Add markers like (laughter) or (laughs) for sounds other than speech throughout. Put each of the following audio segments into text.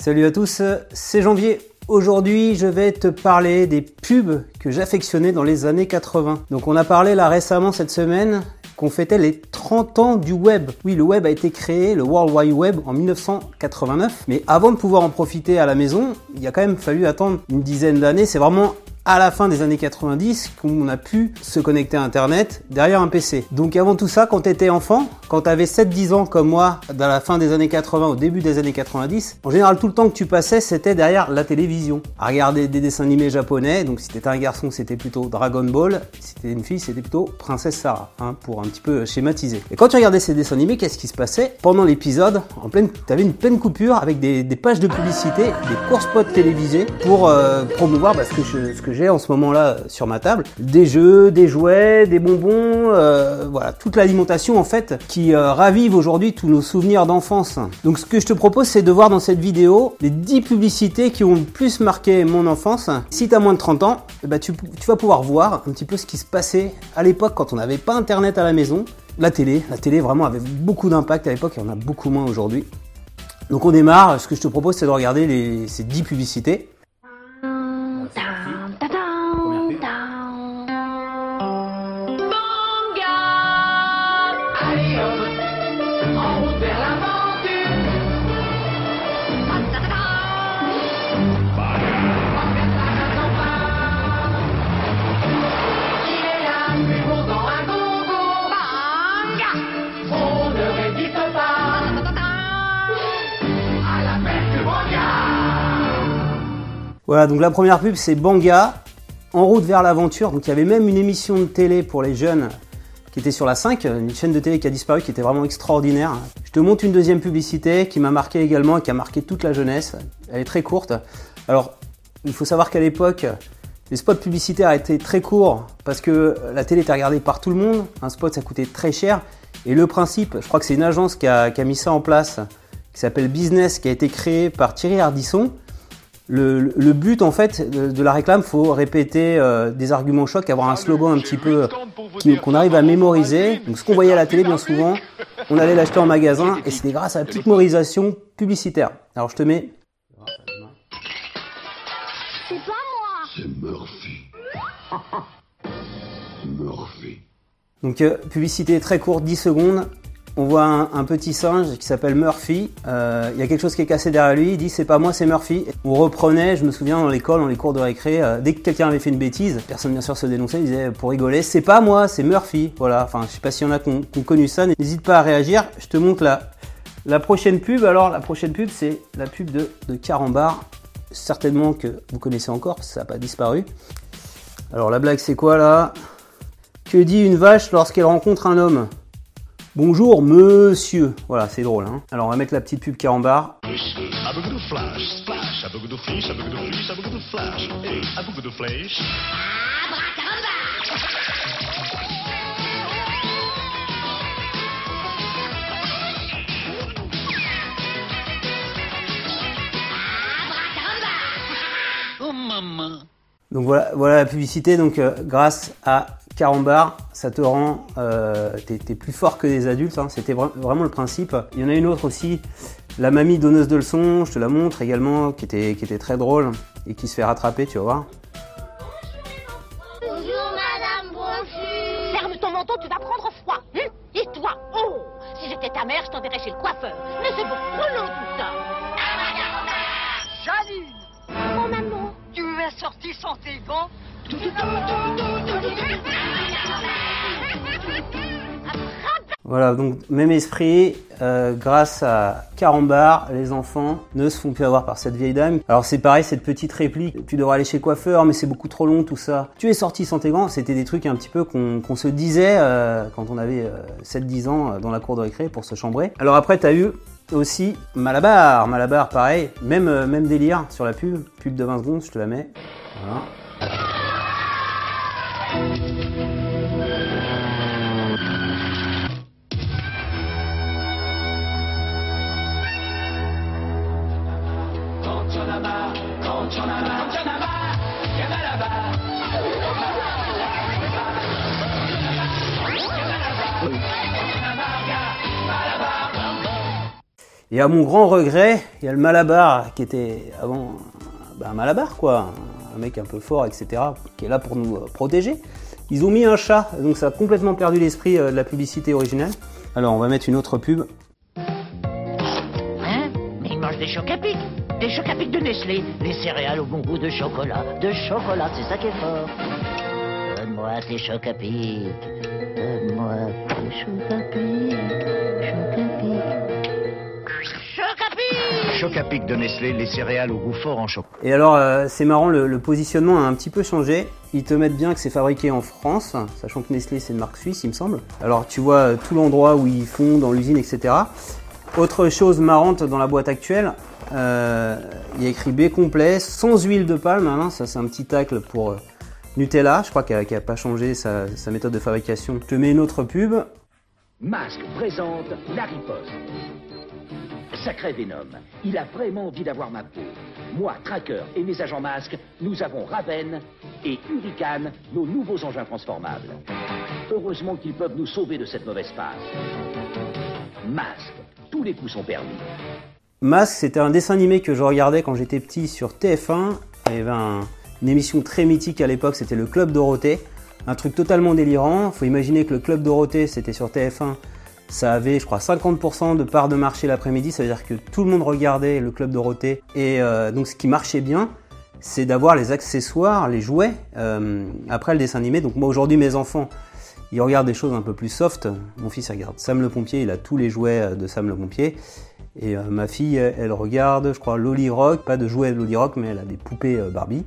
Salut à tous, c'est Janvier. Aujourd'hui, je vais te parler des pubs que j'affectionnais dans les années 80. Donc on a parlé là récemment cette semaine qu'on fêtait les 30 ans du web. Oui, le web a été créé, le World Wide Web, en 1989. Mais avant de pouvoir en profiter à la maison, il a quand même fallu attendre une dizaine d'années. C'est vraiment à la fin des années 90 qu'on a pu se connecter à Internet derrière un PC. Donc avant tout ça, quand tu étais enfant, quand tu avais 7-10 ans comme moi, dans la fin des années 80, au début des années 90, en général tout le temps que tu passais, c'était derrière la télévision, à regarder des dessins animés japonais. Donc si t'étais un garçon, c'était plutôt Dragon Ball. Si t'étais une fille, c'était plutôt Princesse Sarah, hein, pour un petit peu schématiser. Et quand tu regardais ces dessins animés, qu'est-ce qui se passait Pendant l'épisode, en pleine, t'avais une pleine coupure avec des, pages de publicité, des courts spots télévisés pour euh, promouvoir bah, ce que ce que j'ai en ce moment-là sur ma table. Des jeux, des jouets, des bonbons, euh, voilà, toute l'alimentation en fait euh, ravive aujourd'hui tous nos souvenirs d'enfance. Donc ce que je te propose c'est de voir dans cette vidéo les 10 publicités qui ont le plus marqué mon enfance. Si tu as moins de 30 ans, eh ben, tu, vas pouvoir voir un petit peu ce qui se passait à l'époque quand on n'avait pas internet à la maison. La télé, la télé vraiment avait beaucoup d'impact à l'époque et on a beaucoup moins aujourd'hui. Donc on démarre, ce que je te propose c'est de regarder ces 10 publicités. Voilà, donc la première pub c'est Banga, en route vers l'aventure. Donc il y avait même une émission de télé pour les jeunes qui était sur la 5, une chaîne de télé qui a disparu, qui était vraiment extraordinaire. Je te montre une deuxième publicité qui m'a marqué également et qui a marqué toute la jeunesse. Elle est très courte. Alors, il faut savoir qu'à l'époque, les spots publicitaires étaient très courts parce que la télé était regardée par tout le monde. Un spot, ça coûtait très cher. Et le principe, je crois que c'est une agence qui a, qui mis ça en place, qui s'appelle Business, qui a été créée par Thierry Ardisson le, but en fait de, la réclame, faut répéter euh, des arguments chocs, avoir un slogan un petit peu qu'on arrive à mémoriser. Donc ce qu'on voyait à la télé bien souvent, on allait l'acheter en magasin et c'était grâce à la petite mémorisation publicitaire. Alors je te mets. C'est pas moi. C'est Murphy. (laughs) Murphy. Donc euh, publicité très courte, 10 secondes on voit un, petit singe qui s'appelle Murphy. Euh, il y a quelque chose qui est cassé derrière lui. Il dit c'est pas moi, c'est Murphy. On reprenait, je me souviens dans l'école, dans les cours de récré, euh, dès que quelqu'un avait fait une bêtise, personne bien sûr se dénonçait, il disait pour rigoler, c'est pas moi, c'est Murphy. Voilà. Enfin, je sais pas s'il y en a qui ont, connu ça. N'hésite pas à réagir. Je te montre la, la prochaine pub. Alors la prochaine pub, c'est la pub de, de Carambar. Certainement que vous connaissez encore, ça n'a pas disparu. Alors la blague c'est quoi là? Que dit une vache lorsqu'elle rencontre un homme? Bonjour monsieur. Voilà, c'est drôle. Hein Alors on va mettre la petite pub carambar. Donc voilà, voilà la publicité. Donc euh, grâce à Carambar, ça te rend, euh, t'es, plus fort que des adultes. Hein. C'était vraiment le principe. Il y en a une autre aussi, la mamie donneuse de leçons. Je te la montre également, qui était, qui était très drôle et qui se fait rattraper. Tu vas voir. Bonjour Madame Bonjour. Ferme ton menton, tu vas prendre froid. Hein et toi, oh, si j'étais ta mère, je t'enverrais chez le coiffeur. Mais c'est beaucoup trop long tout ça. Janine Oh maman. Tu es sortie sans tes gants voilà, donc même esprit, euh, grâce à Carambar, les enfants ne se font plus avoir par cette vieille dame. Alors c'est pareil, cette petite réplique, tu devrais aller chez coiffeur, mais c'est beaucoup trop long tout ça. Tu es sorti sans tes gants, c'était des trucs un petit peu qu'on se disait euh, quand on avait 7-10 euh, ans dans la cour de récré pour se chambrer. Alors après, t'as eu aussi Malabar, Malabar pareil, même, même délire sur la pub, pub de 20 secondes, je te la mets. Voilà. Et à mon grand regret, il y a le Malabar qui était avant bah, un Malabar quoi, un mec un peu fort, etc., qui est là pour nous euh, protéger. Ils ont mis un chat, donc ça a complètement perdu l'esprit euh, de la publicité originale. Alors on va mettre une autre pub. Hein? Mais il mange des chocs à pic. Des chocs à pic de Nestlé. Les céréales au bon goût de chocolat. De chocolat, c'est ça qui est fort. Donne-moi tes chocs à pic. Donne-moi tes chocs à pic. Chocs à pic. Choc à pic de Nestlé, les céréales au goût fort en chocolat. Et alors euh, c'est marrant, le, le positionnement a un petit peu changé. Ils te mettent bien que c'est fabriqué en France, sachant que Nestlé c'est une marque suisse il me semble. Alors tu vois euh, tout l'endroit où ils font, dans l'usine, etc. Autre chose marrante dans la boîte actuelle, euh, il y a écrit B complet, sans huile de palme, hein, ça c'est un petit tacle pour euh, Nutella, je crois qu'elle n'a pas changé sa, sa méthode de fabrication. Je te mets une autre pub, Masque présente la riposte. Sacré Venom, il a vraiment envie d'avoir ma peau. Moi, Tracker et mes agents masques, nous avons Raven et Hurricane, nos nouveaux engins transformables. Heureusement qu'ils peuvent nous sauver de cette mauvaise passe. Masque, tous les coups sont permis. Masque, c'était un dessin animé que je regardais quand j'étais petit sur TF1. Il y avait un- une émission très mythique à l'époque, c'était le Club Dorothée. Un truc totalement délirant. Faut imaginer que le Club Dorothée, c'était sur TF1. Ça avait, je crois, 50% de part de marché l'après-midi. Ça veut dire que tout le monde regardait le Club Dorothée. Et euh, donc, ce qui marchait bien, c'est d'avoir les accessoires, les jouets euh, après le dessin animé. Donc, moi, aujourd'hui, mes enfants, ils regardent des choses un peu plus soft. Mon fils il regarde Sam le pompier, il a tous les jouets euh, de Sam le pompier. Et ma fille, elle, regarde, je crois, Lolly Rock, pas de jouets Lolly Rock, mais elle a des poupées Barbie.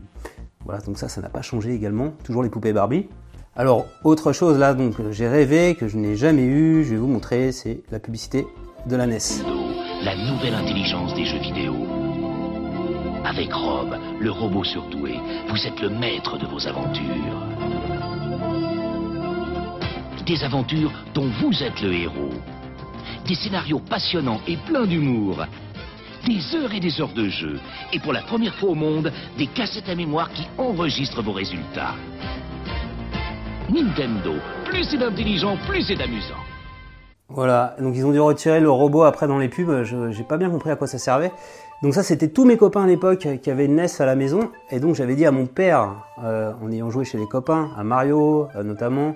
Voilà, donc ça, ça n'a pas changé également, toujours les poupées Barbie. Alors, autre chose là, donc euh, j'ai rêvé, que je n'ai jamais eu, je vais vous montrer, c'est la publicité de la NES. la nouvelle intelligence des jeux vidéo. Avec Rob, le robot surdoué, vous êtes le maître de vos aventures. Des aventures dont vous êtes le héros. Des scénarios passionnants et pleins d'humour. Des heures et des heures de jeu. Et pour la première fois au monde, des cassettes à mémoire qui enregistrent vos résultats. Nintendo, plus c'est intelligent, plus c'est amusant. Voilà, donc ils ont dû retirer le robot après dans les pubs, j'ai pas bien compris à quoi ça servait. Donc ça c'était tous mes copains à l'époque qui avaient une NES à la maison, et donc j'avais dit à mon père, euh, en ayant joué chez les copains, à Mario euh, notamment,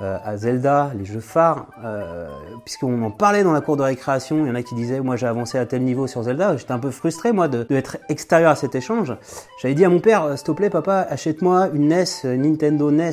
euh, à Zelda, les jeux phares, euh, puisqu'on en parlait dans la cour de récréation, il y en a qui disaient moi j'ai avancé à tel niveau sur Zelda, j'étais un peu frustré moi de, de extérieur à cet échange. J'avais dit à mon père, s'il te plaît papa, achète-moi une NES, euh, Nintendo NES,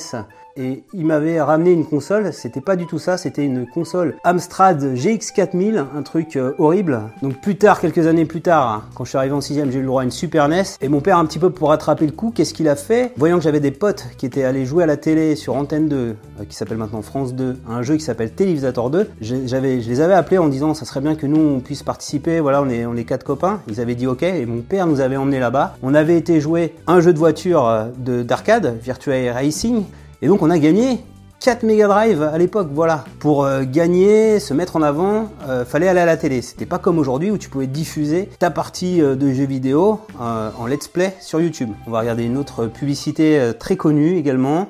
et il m'avait ramené une console, c'était pas du tout ça, c'était une console Amstrad GX4000, un truc euh, horrible. Donc plus tard, quelques années plus tard, hein, quand je suis arrivé en 6 j'ai eu le droit à une Super NES, et mon père un petit peu pour rattraper le coup, qu'est-ce qu'il a fait? Voyant que j'avais des potes qui étaient allés jouer à la télé sur Antenne 2, euh, qui s'appelle maintenant France 2, un jeu qui s'appelle Télévisateur 2, j'ai- j'avais, je les avais appelés en disant ça serait bien que nous on puisse participer, voilà on est, on est quatre copains, ils avaient dit ok, et mon père nous avait emmenés là-bas. On avait été jouer un jeu de voiture euh, de, d'arcade, Virtua Racing, et donc on a gagné 4 Mega Drive à l'époque, voilà. Pour euh, gagner, se mettre en avant, euh, fallait aller à la télé. C'était pas comme aujourd'hui où tu pouvais diffuser ta partie euh, de jeux vidéo en let's play sur YouTube. On va regarder une autre publicité très connue également.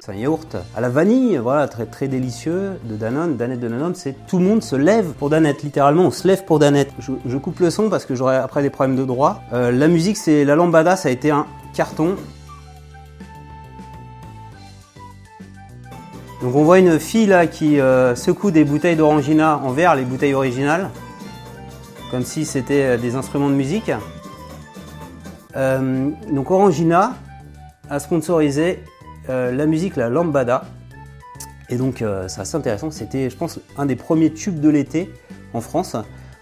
C'est un yaourt à la vanille, voilà, très très délicieux de Danone. Danette de Danone, c'est tout le monde se lève pour Danette, littéralement, on se lève pour Danette. Je, coupe le son parce que j'aurai après des problèmes de droit. Euh, la musique, c'est la lambada, ça a été un carton. Donc on voit une fille là qui euh, secoue des bouteilles d'orangina en verre, les bouteilles originales, comme si c'était euh, des instruments de musique. Donc Orangina a sponsorisé euh, la musique La Lambada. Et donc euh, c'est assez intéressant, c'était je pense un des premiers tubes de l'été en France.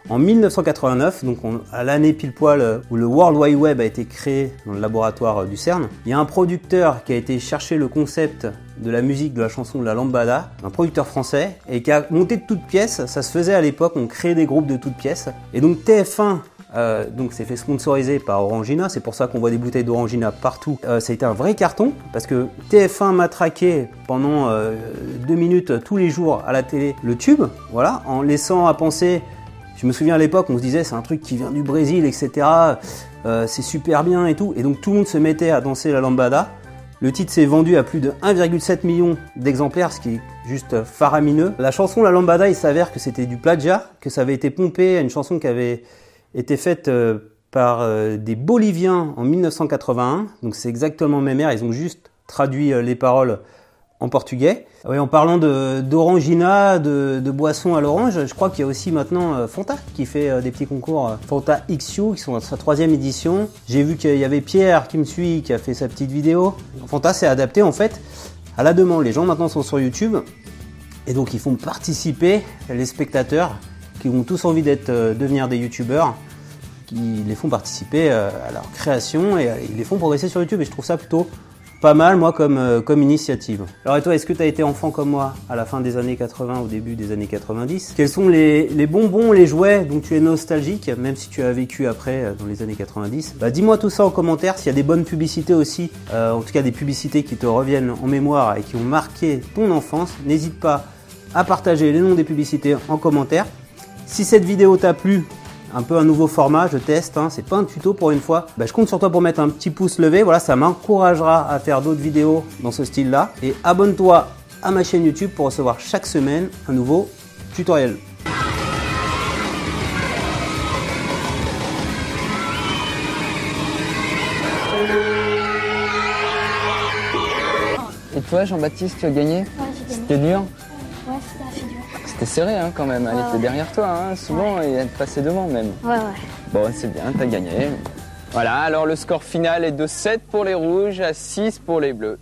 En 1989, donc on- à l'année pile poil euh, où le World Wide Web a été créé dans le laboratoire du CERN, il y a un producteur qui a été chercher le concept de la musique de la chanson de la lambada, un producteur français, et qui a monté de toutes pièces. Ça se faisait à l'époque, on créait des groupes de toutes pièces. Et donc TF1 Euh, donc c'est fait sponsoriser par Orangina, c'est pour ça qu'on voit des bouteilles d'Orangina partout. Euh, ça a été un vrai carton parce que TF1 m'a traqué pendant euh, deux minutes tous les jours à la télé le tube, voilà, en laissant à penser. Je me souviens à l'époque, on se disait c'est un truc qui vient du Brésil, etc. Euh, c'est super bien et tout, et donc tout le monde se mettait à danser la lambada. Le titre s'est vendu à plus de 1,7 million d'exemplaires, ce qui est juste faramineux. La chanson La Lambada, il s'avère que c'était du plagiat, que ça avait été pompé à une chanson qui avait été faite euh, par euh, des Boliviens en 1981. Donc c'est exactement le même ils ont juste traduit euh, les paroles en portugais. En parlant de- d'orangina, de, de, boissons à l'orange, je crois qu'il y a aussi maintenant Fanta qui fait des petits concours Fanta XU qui sont à sa troisième édition. J'ai vu qu'il y avait Pierre qui me suit qui a fait sa petite vidéo. Fanta c'est adapté en fait à la demande. Les gens maintenant sont sur YouTube et donc ils font participer les spectateurs qui ont tous envie d'être euh, devenir des youtubeurs qui les font participer euh, à leur création et euh, ils les font progresser sur YouTube et je trouve ça plutôt pas mal moi comme, comme initiative. Alors et toi, est-ce que tu as été enfant comme moi à la fin des années 80, au début des années 90 Quels sont les, bonbons, les jouets dont tu es nostalgique, même si tu as vécu après dans les années 90 bah, Dis-moi tout ça en commentaire, s'il y a des bonnes publicités aussi, en tout cas des publicités qui te reviennent en mémoire et qui ont marqué ton enfance, n'hésite pas à partager les noms des publicités en commentaire. Si cette vidéo t'a plu, un peu un nouveau format, je teste, hein, c'est pas un tuto pour une fois. Bah, je compte sur toi pour mettre un petit pouce levé, voilà, ça m'encouragera à faire d'autres vidéos dans ce style-là. Et abonne-toi à ma chaîne YouTube pour recevoir chaque semaine un nouveau tutoriel. Et toi, Jean-Baptiste, tu as gagné Ouais, C'était dur C'était serré hein, quand même. Elle Ouais, était ouais. derrière toi, hein, souvent, et elle passait devant même. Ouais, ouais. Bon, c'est bien, t'as gagné. Voilà, alors le score final est de 7 pour les rouges à 6 pour les bleus.